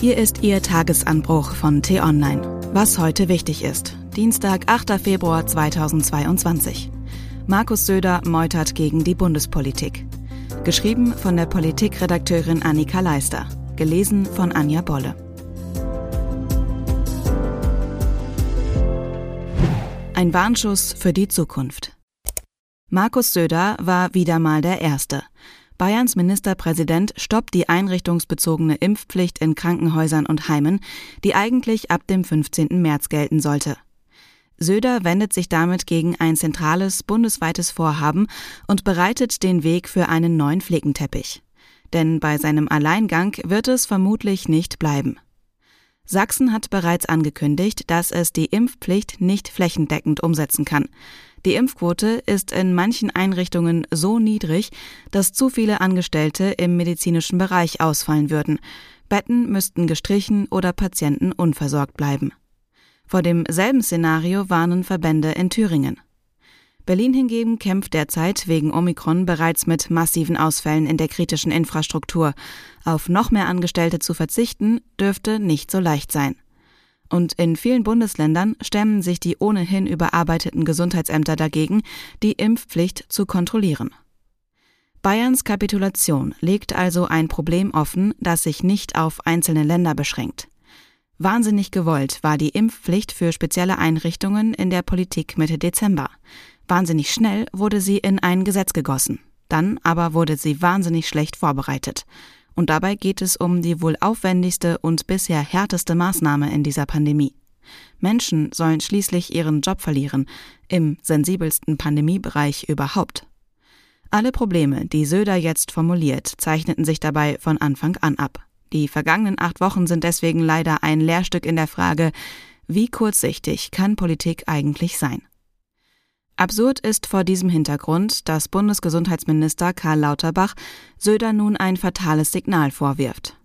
Hier ist Ihr Tagesanbruch von T-Online. Was heute wichtig ist. Dienstag, 8. Februar 2022. Markus Söder meutert gegen die Bundespolitik. Geschrieben von der Politikredakteurin Annika Leister. Gelesen von Anja Bolle. Ein Warnschuss für die Zukunft. Markus Söder war wieder mal der Erste. Bayerns Ministerpräsident stoppt die einrichtungsbezogene Impfpflicht in Krankenhäusern und Heimen, die eigentlich ab dem 15. März gelten sollte. Söder wendet sich damit gegen ein zentrales bundesweites Vorhaben und bereitet den Weg für einen neuen Flickenteppich. Denn bei seinem Alleingang wird es vermutlich nicht bleiben. Sachsen hat bereits angekündigt, dass es die Impfpflicht nicht flächendeckend umsetzen kann. Die Impfquote ist in manchen Einrichtungen so niedrig, dass zu viele Angestellte im medizinischen Bereich ausfallen würden. Betten müssten gestrichen oder Patienten unversorgt bleiben. Vor demselben Szenario warnen Verbände in Thüringen. Berlin hingegen kämpft derzeit wegen Omikron bereits mit massiven Ausfällen in der kritischen Infrastruktur. Auf noch mehr Angestellte zu verzichten, dürfte nicht so leicht sein. Und in vielen Bundesländern stemmen sich die ohnehin überarbeiteten Gesundheitsämter dagegen, die Impfpflicht zu kontrollieren. Bayerns Kapitulation legt also ein Problem offen, das sich nicht auf einzelne Länder beschränkt. Wahnsinnig gewollt war die Impfpflicht für spezielle Einrichtungen in der Politik Mitte Dezember. Wahnsinnig schnell wurde sie in ein Gesetz gegossen. Dann aber wurde sie wahnsinnig schlecht vorbereitet. Und dabei geht es um die wohl aufwendigste und bisher härteste Maßnahme in dieser Pandemie. Menschen sollen schließlich ihren Job verlieren, im sensibelsten Pandemiebereich überhaupt. Alle Probleme, die Söder jetzt formuliert, zeichneten sich dabei von Anfang an ab. Die vergangenen acht Wochen sind deswegen leider ein Lehrstück in der Frage, wie kurzsichtig kann Politik eigentlich sein? Absurd ist vor diesem Hintergrund, dass Bundesgesundheitsminister Karl Lauterbach Söder nun ein fatales Signal vorwirft.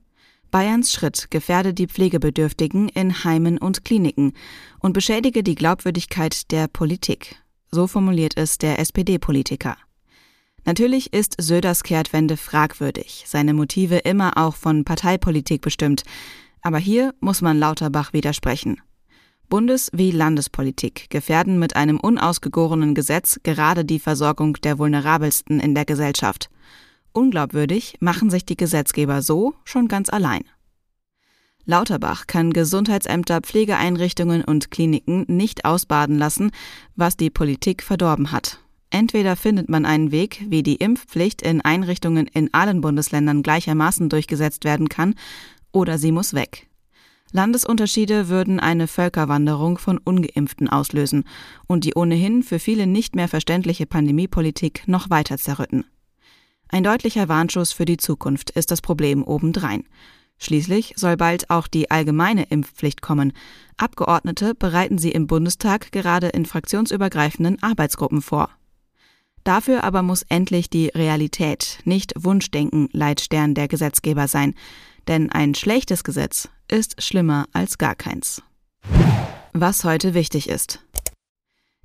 Bayerns Schritt gefährde die Pflegebedürftigen in Heimen und Kliniken und beschädige die Glaubwürdigkeit der Politik. So formuliert es der SPD-Politiker. Natürlich ist Söders Kehrtwende fragwürdig, seine Motive immer auch von Parteipolitik bestimmt, aber hier muss man Lauterbach widersprechen. Bundes- wie Landespolitik gefährden mit einem unausgegorenen Gesetz gerade die Versorgung der Vulnerabelsten in der Gesellschaft. Unglaubwürdig machen sich die Gesetzgeber so schon ganz allein. Lauterbach kann Gesundheitsämter, Pflegeeinrichtungen und Kliniken nicht ausbaden lassen, was die Politik verdorben hat. Entweder findet man einen Weg, wie die Impfpflicht in Einrichtungen in allen Bundesländern gleichermaßen durchgesetzt werden kann, oder sie muss weg. Landesunterschiede würden eine Völkerwanderung von ungeimpften auslösen und die ohnehin für viele nicht mehr verständliche Pandemiepolitik noch weiter zerrütten. Ein deutlicher Warnschuss für die Zukunft ist das Problem obendrein. Schließlich soll bald auch die allgemeine Impfpflicht kommen. Abgeordnete bereiten sie im Bundestag gerade in fraktionsübergreifenden Arbeitsgruppen vor. Dafür aber muss endlich die Realität, nicht Wunschdenken, Leitstern der Gesetzgeber sein. Denn ein schlechtes Gesetz ist schlimmer als gar keins. Was heute wichtig ist.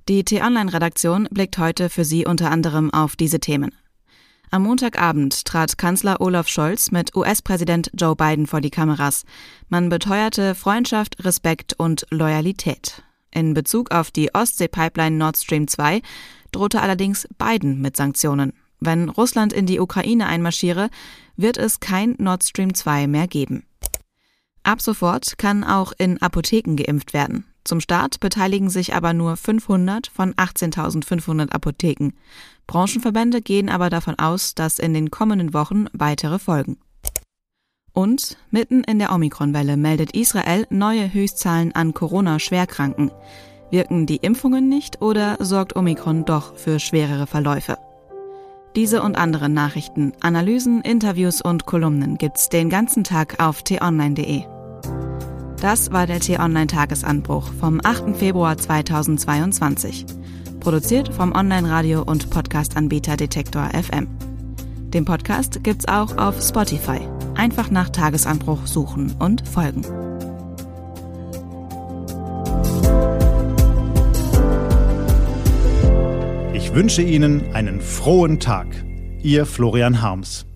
Die T-Online-Redaktion blickt heute für Sie unter anderem auf diese Themen. Am Montagabend trat Kanzler Olaf Scholz mit US-Präsident Joe Biden vor die Kameras. Man beteuerte Freundschaft, Respekt und Loyalität. In Bezug auf die Ostsee-Pipeline Nord Stream 2 drohte allerdings Biden mit Sanktionen. Wenn Russland in die Ukraine einmarschiere, wird es kein Nord Stream 2 mehr geben. Ab sofort kann auch in Apotheken geimpft werden. Zum Start beteiligen sich aber nur 500 von 18.500 Apotheken. Branchenverbände gehen aber davon aus, dass in den kommenden Wochen weitere folgen. Und mitten in der Omikron-Welle meldet Israel neue Höchstzahlen an Corona-Schwerkranken. Wirken die Impfungen nicht oder sorgt Omikron doch für schwerere Verläufe? Diese und andere Nachrichten, Analysen, Interviews und Kolumnen gibt's den ganzen Tag auf t-online.de. Das war der T-Online-Tagesanbruch vom 8. Februar 2022. Produziert vom Online-Radio- und Podcast-Anbieter Detektor FM. Den Podcast gibt's auch auf Spotify. Einfach nach Tagesanbruch suchen und folgen. Ich wünsche Ihnen einen frohen Tag. Ihr Florian Harms.